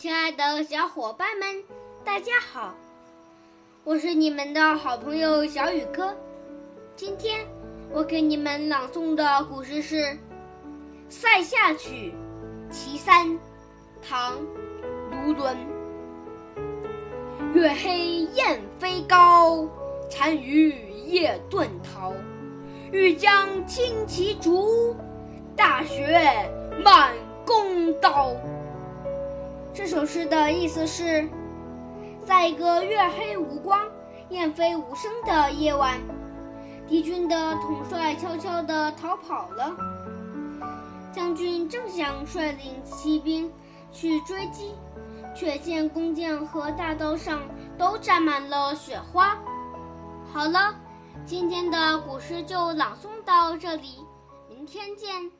亲爱的小伙伴们，大家好！我是你们的好朋友小雨哥。今天我给你们朗诵的古诗是《塞下曲·其三》，唐·卢纶。月黑雁飞高，单于夜遁逃。欲将轻骑逐，大雪满弓刀。这首诗的意思是，在一个月黑无光、雁飞无声的夜晚，敌军的统帅悄悄地逃跑了。将军正想率领骑兵去追击，却见弓箭和大刀上都沾满了雪花。好了，今天的古诗就朗诵到这里，明天见。